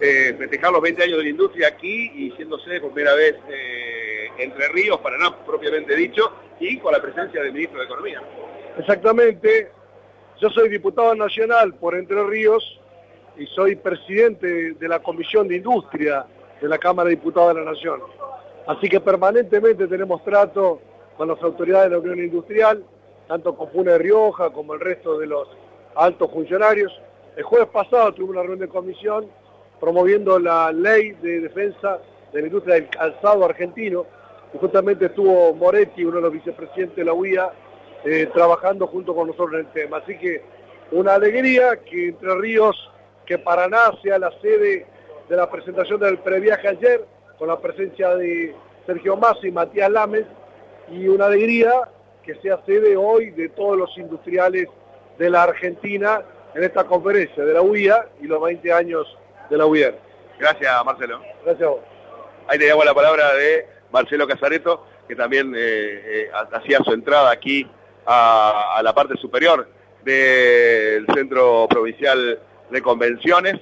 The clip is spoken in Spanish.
eh, festejar los 20 años de la industria aquí y siendo sede por primera vez eh, Entre Ríos, Paraná propiamente dicho, y con la presencia del ministro de Economía. Exactamente, yo soy diputado nacional por Entre Ríos y soy presidente de la Comisión de Industria de la Cámara de Diputados de la Nación. Así que permanentemente tenemos trato con las autoridades de la Unión Industrial, tanto con Puna de Rioja como el resto de los altos funcionarios. El jueves pasado tuvimos una reunión de comisión promoviendo la ley de defensa de la industria del calzado argentino, y justamente estuvo Moretti, uno de los vicepresidentes de la UIA, eh, trabajando junto con nosotros en el tema. Así que una alegría que Entre Ríos, que Paraná sea la sede de la presentación del previaje ayer, con la presencia de Sergio Massa y Matías Lames, y una alegría que sea sede hoy de todos los industriales de la Argentina en esta conferencia de la UIA y los 20 años de la UIA. Gracias, Marcelo. Gracias a vos. Ahí te la palabra de Marcelo Casareto, que también eh, eh, hacía su entrada aquí a, a la parte superior del Centro Provincial de Convenciones.